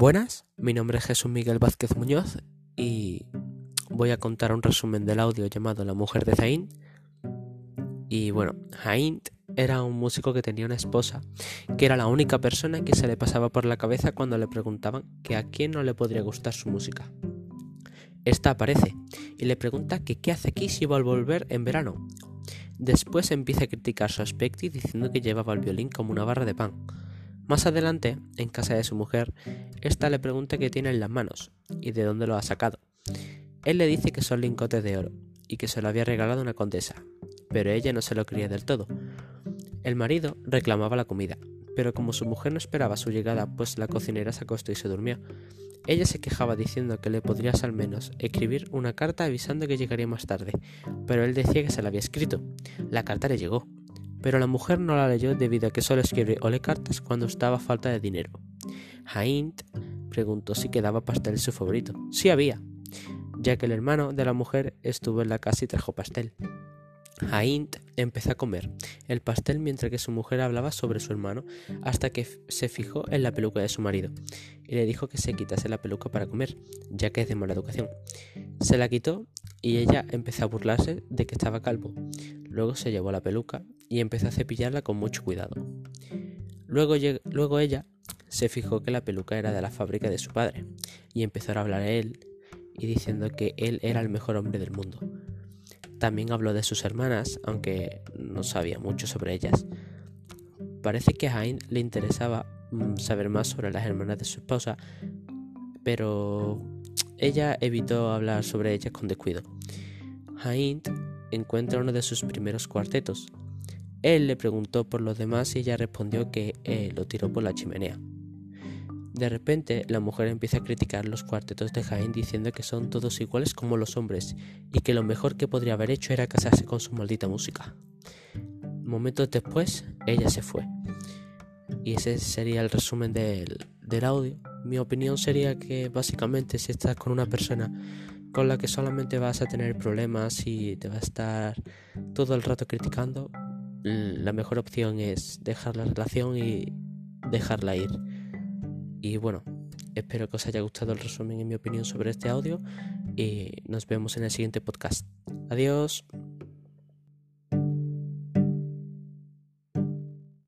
Buenas, mi nombre es Jesús Miguel Vázquez Muñoz y voy a contar un resumen del audio llamado La mujer de Zain. Y bueno, Zain era un músico que tenía una esposa, que era la única persona que se le pasaba por la cabeza cuando le preguntaban que a quién no le podría gustar su música. Esta aparece y le pregunta que qué hace aquí si va a volver en verano. Después empieza a criticar su aspecto y diciendo que llevaba el violín como una barra de pan. Más adelante, en casa de su mujer, ésta le pregunta qué tiene en las manos y de dónde lo ha sacado. Él le dice que son lingotes de oro y que se lo había regalado una condesa, pero ella no se lo creía del todo. El marido reclamaba la comida, pero como su mujer no esperaba su llegada, pues la cocinera se acostó y se durmió. Ella se quejaba diciendo que le podrías al menos escribir una carta avisando que llegaría más tarde, pero él decía que se la había escrito. La carta le llegó, pero la mujer no la leyó debido a que solo escribe ole cartas cuando estaba a falta de dinero. Haint preguntó si quedaba pastel su favorito. Sí había, ya que el hermano de la mujer estuvo en la casa y trajo pastel. Haint empezó a comer el pastel mientras que su mujer hablaba sobre su hermano hasta que se fijó en la peluca de su marido y le dijo que se quitase la peluca para comer, ya que es de mala educación. Se la quitó y ella empezó a burlarse de que estaba calvo. Luego se llevó la peluca y empezó a cepillarla con mucho cuidado. Luego, luego ella se fijó que la peluca era de la fábrica de su padre y empezó a hablar a él y diciendo que él era el mejor hombre del mundo. También habló de sus hermanas, aunque no sabía mucho sobre ellas. Parece que a le interesaba mm, saber más sobre las hermanas de su esposa, pero ella evitó hablar sobre ellas con descuido. Haint encuentra uno de sus primeros cuartetos. Él le preguntó por los demás y ella respondió que lo tiró por la chimenea. De repente, la mujer empieza a criticar los cuartetos de Jaén diciendo que son todos iguales como los hombres y que lo mejor que podría haber hecho era casarse con su maldita música. Momentos después, ella se fue. Y ese sería el resumen del, del audio. Mi opinión sería que básicamente si estás con una persona con la que solamente vas a tener problemas y te va a estar todo el rato criticando, la mejor opción es dejar la relación y dejarla ir. Y bueno, espero que os haya gustado el resumen en mi opinión sobre este audio y nos vemos en el siguiente podcast. Adiós.